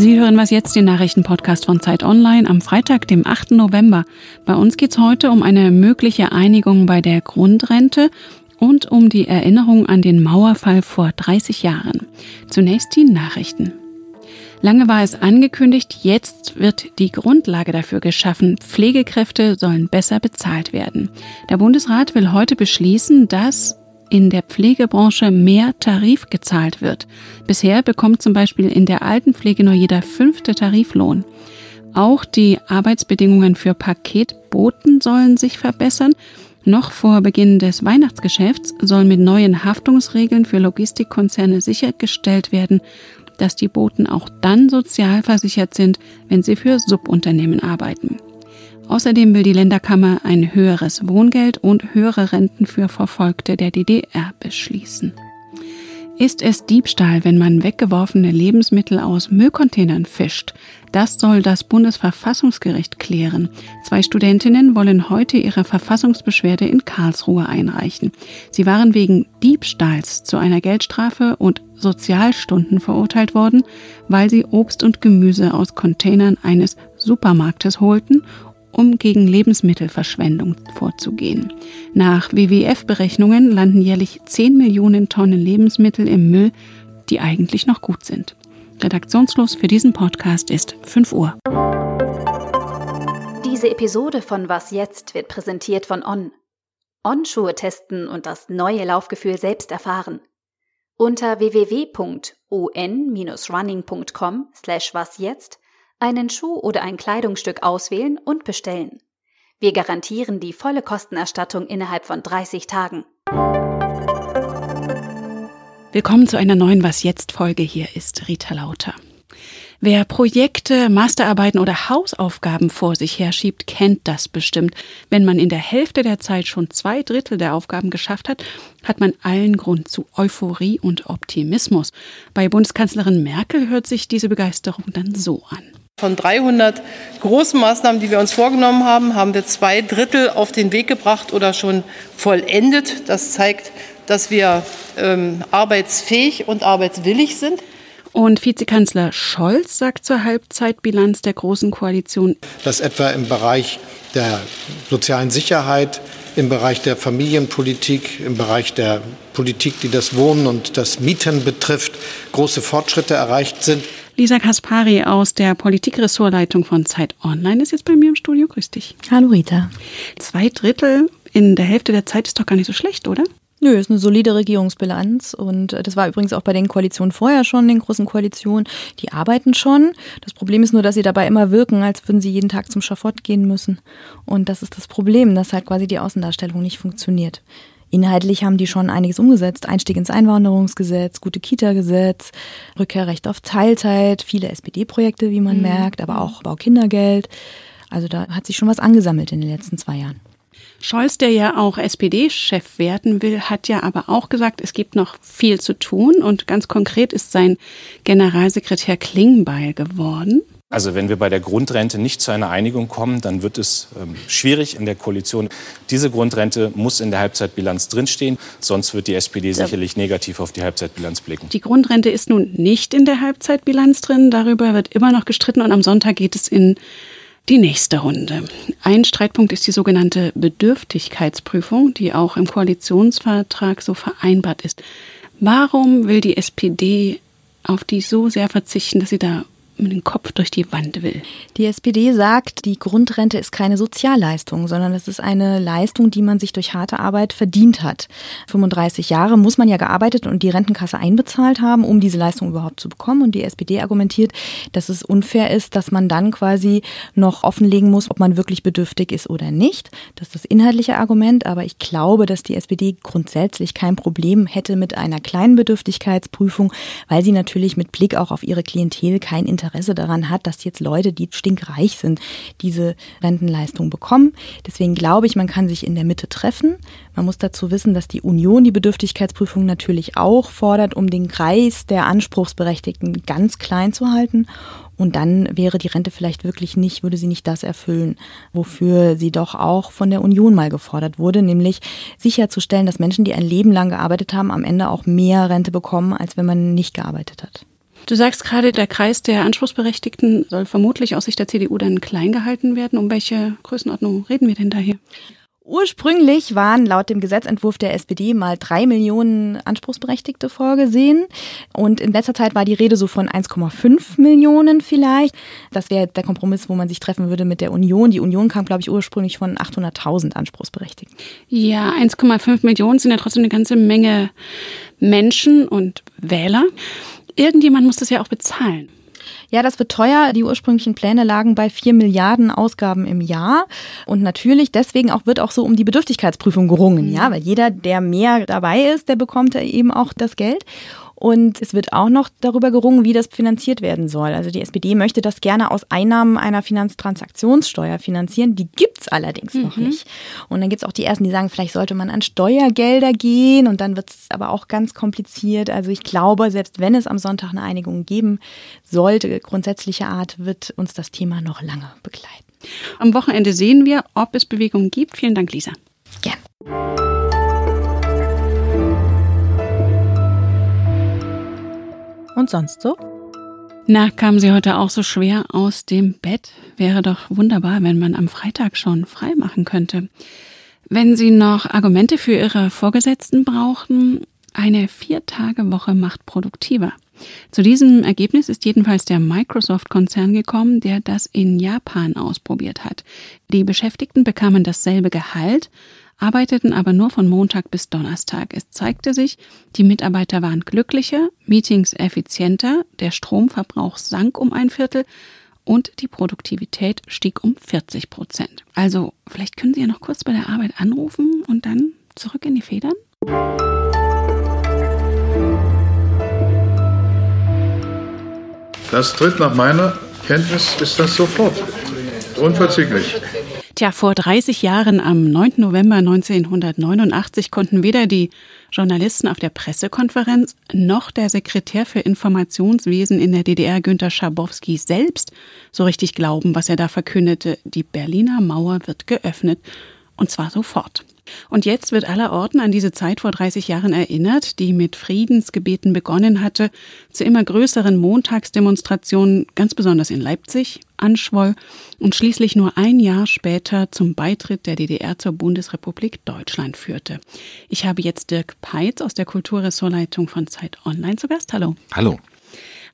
Sie hören was jetzt, den Nachrichtenpodcast von Zeit Online am Freitag, dem 8. November. Bei uns geht es heute um eine mögliche Einigung bei der Grundrente und um die Erinnerung an den Mauerfall vor 30 Jahren. Zunächst die Nachrichten. Lange war es angekündigt, jetzt wird die Grundlage dafür geschaffen. Pflegekräfte sollen besser bezahlt werden. Der Bundesrat will heute beschließen, dass in der Pflegebranche mehr Tarif gezahlt wird. Bisher bekommt zum Beispiel in der Altenpflege nur jeder fünfte Tariflohn. Auch die Arbeitsbedingungen für Paketboten sollen sich verbessern. Noch vor Beginn des Weihnachtsgeschäfts soll mit neuen Haftungsregeln für Logistikkonzerne sichergestellt werden, dass die Boten auch dann sozialversichert sind, wenn sie für Subunternehmen arbeiten. Außerdem will die Länderkammer ein höheres Wohngeld und höhere Renten für Verfolgte der DDR beschließen. Ist es Diebstahl, wenn man weggeworfene Lebensmittel aus Müllcontainern fischt? Das soll das Bundesverfassungsgericht klären. Zwei Studentinnen wollen heute ihre Verfassungsbeschwerde in Karlsruhe einreichen. Sie waren wegen Diebstahls zu einer Geldstrafe und Sozialstunden verurteilt worden, weil sie Obst und Gemüse aus Containern eines Supermarktes holten um gegen Lebensmittelverschwendung vorzugehen. Nach WWF-Berechnungen landen jährlich 10 Millionen Tonnen Lebensmittel im Müll, die eigentlich noch gut sind. Redaktionsschluss für diesen Podcast ist 5 Uhr. Diese Episode von Was jetzt wird präsentiert von On. On-Schuhe testen und das neue Laufgefühl selbst erfahren. Unter www.on-running.com slash was jetzt einen Schuh oder ein Kleidungsstück auswählen und bestellen. Wir garantieren die volle Kostenerstattung innerhalb von 30 Tagen. Willkommen zu einer neuen Was jetzt Folge. Hier ist Rita Lauter. Wer Projekte, Masterarbeiten oder Hausaufgaben vor sich herschiebt, kennt das bestimmt. Wenn man in der Hälfte der Zeit schon zwei Drittel der Aufgaben geschafft hat, hat man allen Grund zu Euphorie und Optimismus. Bei Bundeskanzlerin Merkel hört sich diese Begeisterung dann so an. Von 300 großen Maßnahmen, die wir uns vorgenommen haben, haben wir zwei Drittel auf den Weg gebracht oder schon vollendet. Das zeigt, dass wir ähm, arbeitsfähig und arbeitswillig sind. Und Vizekanzler Scholz sagt zur Halbzeitbilanz der Großen Koalition, dass etwa im Bereich der sozialen Sicherheit, im Bereich der Familienpolitik, im Bereich der Politik, die das Wohnen und das Mieten betrifft, große Fortschritte erreicht sind. Lisa Kaspari aus der Politikressortleitung von Zeit Online ist jetzt bei mir im Studio. Grüß dich. Hallo Rita. Zwei Drittel in der Hälfte der Zeit ist doch gar nicht so schlecht, oder? Nö, ist eine solide Regierungsbilanz und das war übrigens auch bei den Koalitionen vorher schon, den großen Koalitionen. Die arbeiten schon. Das Problem ist nur, dass sie dabei immer wirken, als würden sie jeden Tag zum Schafott gehen müssen. Und das ist das Problem, dass halt quasi die Außendarstellung nicht funktioniert. Inhaltlich haben die schon einiges umgesetzt. Einstieg ins Einwanderungsgesetz, gute Kita-Gesetz, Rückkehrrecht auf Teilzeit, viele SPD-Projekte, wie man mhm. merkt, aber auch Baukindergeld. Also da hat sich schon was angesammelt in den letzten zwei Jahren. Scholz, der ja auch SPD-Chef werden will, hat ja aber auch gesagt, es gibt noch viel zu tun. Und ganz konkret ist sein Generalsekretär Klingbeil geworden. Also wenn wir bei der Grundrente nicht zu einer Einigung kommen, dann wird es ähm, schwierig in der Koalition. Diese Grundrente muss in der Halbzeitbilanz drinstehen, sonst wird die SPD sicherlich negativ auf die Halbzeitbilanz blicken. Die Grundrente ist nun nicht in der Halbzeitbilanz drin, darüber wird immer noch gestritten und am Sonntag geht es in die nächste Runde. Ein Streitpunkt ist die sogenannte Bedürftigkeitsprüfung, die auch im Koalitionsvertrag so vereinbart ist. Warum will die SPD auf die so sehr verzichten, dass sie da mit dem Kopf durch die Wand will. Die SPD sagt, die Grundrente ist keine Sozialleistung, sondern es ist eine Leistung, die man sich durch harte Arbeit verdient hat. 35 Jahre muss man ja gearbeitet und die Rentenkasse einbezahlt haben, um diese Leistung überhaupt zu bekommen. Und die SPD argumentiert, dass es unfair ist, dass man dann quasi noch offenlegen muss, ob man wirklich bedürftig ist oder nicht. Das ist das inhaltliche Argument. Aber ich glaube, dass die SPD grundsätzlich kein Problem hätte mit einer kleinen Bedürftigkeitsprüfung, weil sie natürlich mit Blick auch auf ihre Klientel kein Interesse Interesse daran hat, dass jetzt Leute, die stinkreich sind, diese Rentenleistung bekommen. Deswegen glaube ich, man kann sich in der Mitte treffen. Man muss dazu wissen, dass die Union die Bedürftigkeitsprüfung natürlich auch fordert, um den Kreis der Anspruchsberechtigten ganz klein zu halten. Und dann wäre die Rente vielleicht wirklich nicht, würde sie nicht das erfüllen, wofür sie doch auch von der Union mal gefordert wurde, nämlich sicherzustellen, dass Menschen, die ein Leben lang gearbeitet haben, am Ende auch mehr Rente bekommen, als wenn man nicht gearbeitet hat. Du sagst gerade, der Kreis der Anspruchsberechtigten soll vermutlich aus Sicht der CDU dann klein gehalten werden. Um welche Größenordnung reden wir denn da hier? Ursprünglich waren laut dem Gesetzentwurf der SPD mal drei Millionen Anspruchsberechtigte vorgesehen. Und in letzter Zeit war die Rede so von 1,5 Millionen vielleicht. Das wäre der Kompromiss, wo man sich treffen würde mit der Union. Die Union kam, glaube ich, ursprünglich von 800.000 Anspruchsberechtigten. Ja, 1,5 Millionen sind ja trotzdem eine ganze Menge Menschen und Wähler. Irgendjemand muss das ja auch bezahlen. Ja, das wird teuer. Die ursprünglichen Pläne lagen bei vier Milliarden Ausgaben im Jahr. Und natürlich deswegen auch wird auch so um die Bedürftigkeitsprüfung gerungen, mhm. ja, weil jeder, der mehr dabei ist, der bekommt eben auch das Geld. Und es wird auch noch darüber gerungen, wie das finanziert werden soll. Also die SPD möchte das gerne aus Einnahmen einer Finanztransaktionssteuer finanzieren. Die gibt's allerdings mhm. noch nicht. Und dann gibt's auch die Ersten, die sagen, vielleicht sollte man an Steuergelder gehen. Und dann wird's aber auch ganz kompliziert. Also ich glaube, selbst wenn es am Sonntag eine Einigung geben sollte, grundsätzlicher Art, wird uns das Thema noch lange begleiten. Am Wochenende sehen wir, ob es Bewegungen gibt. Vielen Dank, Lisa. Gerne. Und sonst so? Na, kamen Sie heute auch so schwer aus dem Bett? Wäre doch wunderbar, wenn man am Freitag schon frei machen könnte. Wenn Sie noch Argumente für Ihre Vorgesetzten brauchten, eine Vier-Tage-Woche macht produktiver. Zu diesem Ergebnis ist jedenfalls der Microsoft-Konzern gekommen, der das in Japan ausprobiert hat. Die Beschäftigten bekamen dasselbe Gehalt, arbeiteten aber nur von Montag bis Donnerstag. Es zeigte sich, die Mitarbeiter waren glücklicher, Meetings effizienter, der Stromverbrauch sank um ein Viertel und die Produktivität stieg um 40 Prozent. Also vielleicht können Sie ja noch kurz bei der Arbeit anrufen und dann zurück in die Federn? Das tritt nach meiner Kenntnis ist das sofort. Unverzüglich. Tja, vor 30 Jahren, am 9. November 1989, konnten weder die Journalisten auf der Pressekonferenz noch der Sekretär für Informationswesen in der DDR, Günter Schabowski, selbst so richtig glauben, was er da verkündete. Die Berliner Mauer wird geöffnet. Und zwar sofort. Und jetzt wird allerorten an diese Zeit vor 30 Jahren erinnert, die mit Friedensgebeten begonnen hatte, zu immer größeren Montagsdemonstrationen, ganz besonders in Leipzig, anschwoll und schließlich nur ein Jahr später zum Beitritt der DDR zur Bundesrepublik Deutschland führte. Ich habe jetzt Dirk Peitz aus der Kulturressortleitung von Zeit Online zu Gast. Hallo. Hallo.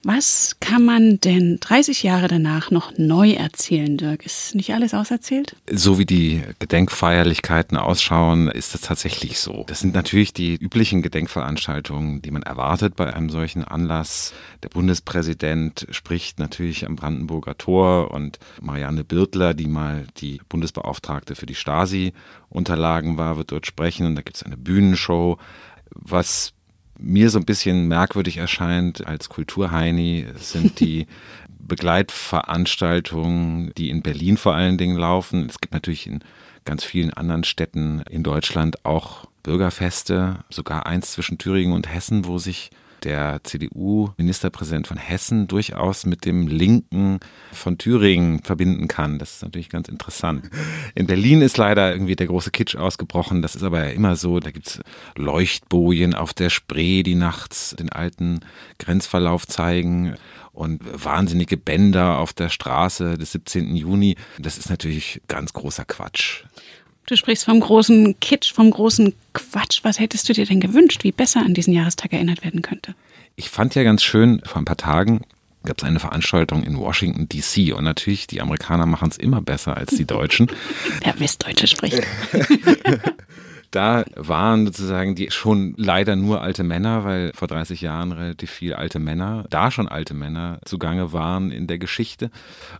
Was kann man denn 30 Jahre danach noch neu erzählen, Dirk? Ist nicht alles auserzählt? So wie die Gedenkfeierlichkeiten ausschauen, ist das tatsächlich so. Das sind natürlich die üblichen Gedenkveranstaltungen, die man erwartet bei einem solchen Anlass. Der Bundespräsident spricht natürlich am Brandenburger Tor und Marianne Birtler, die mal die Bundesbeauftragte für die Stasi-Unterlagen war, wird dort sprechen und da gibt es eine Bühnenshow. Was mir so ein bisschen merkwürdig erscheint als Kulturheini, sind die Begleitveranstaltungen, die in Berlin vor allen Dingen laufen. Es gibt natürlich in ganz vielen anderen Städten in Deutschland auch Bürgerfeste, sogar eins zwischen Thüringen und Hessen, wo sich der CDU-Ministerpräsident von Hessen durchaus mit dem Linken von Thüringen verbinden kann. Das ist natürlich ganz interessant. In Berlin ist leider irgendwie der große Kitsch ausgebrochen. Das ist aber ja immer so. Da gibt's Leuchtbojen auf der Spree, die nachts den alten Grenzverlauf zeigen und wahnsinnige Bänder auf der Straße des 17. Juni. Das ist natürlich ganz großer Quatsch. Du sprichst vom großen Kitsch, vom großen Quatsch. Was hättest du dir denn gewünscht, wie besser an diesen Jahrestag erinnert werden könnte? Ich fand ja ganz schön, vor ein paar Tagen gab es eine Veranstaltung in Washington, D.C. Und natürlich, die Amerikaner machen es immer besser als die Deutschen. Wer Westdeutsche spricht. da waren sozusagen die schon leider nur alte Männer, weil vor 30 Jahren relativ viele alte Männer, da schon alte Männer zugange waren in der Geschichte.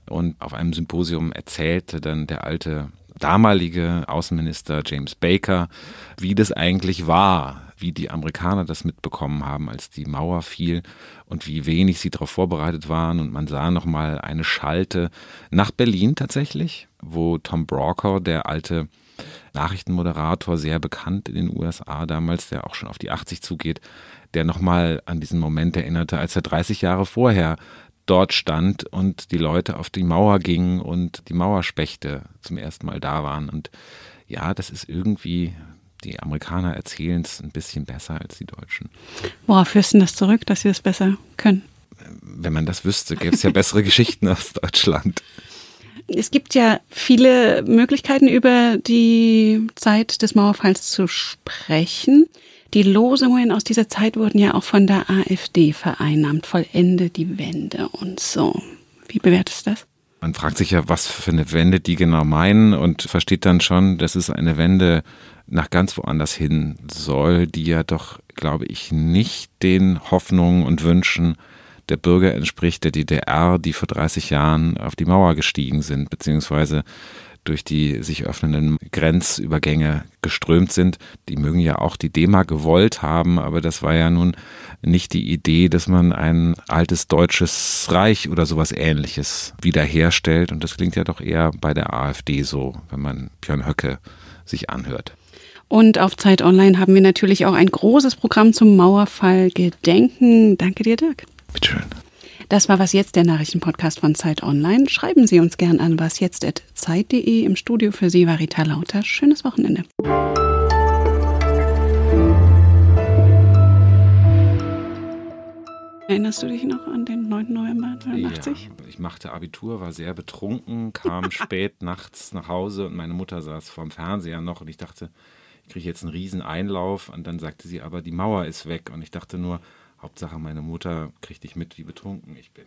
Und auf einem Symposium erzählte dann der alte damalige Außenminister James Baker, wie das eigentlich war, wie die Amerikaner das mitbekommen haben, als die Mauer fiel und wie wenig sie darauf vorbereitet waren. Und man sah nochmal eine Schalte nach Berlin tatsächlich, wo Tom Brokaw, der alte Nachrichtenmoderator, sehr bekannt in den USA damals, der auch schon auf die 80 zugeht, der nochmal an diesen Moment erinnerte, als er 30 Jahre vorher dort stand und die Leute auf die Mauer gingen und die Mauerspechte zum ersten Mal da waren. Und ja, das ist irgendwie, die Amerikaner erzählen es ein bisschen besser als die Deutschen. Worauf führst du das zurück, dass sie das besser können? Wenn man das wüsste, gäbe es ja bessere Geschichten aus Deutschland. Es gibt ja viele Möglichkeiten, über die Zeit des Mauerfalls zu sprechen. Die Losungen aus dieser Zeit wurden ja auch von der AfD vereinnahmt. Vollende die Wende und so. Wie bewertest du das? Man fragt sich ja, was für eine Wende die genau meinen und versteht dann schon, dass es eine Wende nach ganz woanders hin soll, die ja doch, glaube ich, nicht den Hoffnungen und Wünschen der Bürger entspricht der DDR, die vor 30 Jahren auf die Mauer gestiegen sind, beziehungsweise durch die sich öffnenden Grenzübergänge geströmt sind. Die mögen ja auch die DEMA gewollt haben, aber das war ja nun nicht die Idee, dass man ein altes deutsches Reich oder sowas ähnliches wiederherstellt. Und das klingt ja doch eher bei der AfD so, wenn man Björn Höcke sich anhört. Und auf Zeit Online haben wir natürlich auch ein großes Programm zum Mauerfall Gedenken. Danke dir, Dirk. Bitteschön. Das war was jetzt der Nachrichtenpodcast von Zeit Online. Schreiben Sie uns gern an wasjetzt@zeit.de. Im Studio für Sie war Rita Lauter. Schönes Wochenende. Erinnerst du dich noch an den 9. November 1989? Ja, ich machte Abitur, war sehr betrunken, kam spät nachts nach Hause und meine Mutter saß vorm Fernseher noch und ich dachte, ich kriege jetzt einen riesen Einlauf und dann sagte sie, aber die Mauer ist weg und ich dachte nur, Hauptsache meine Mutter kriegt nicht mit, wie betrunken ich bin.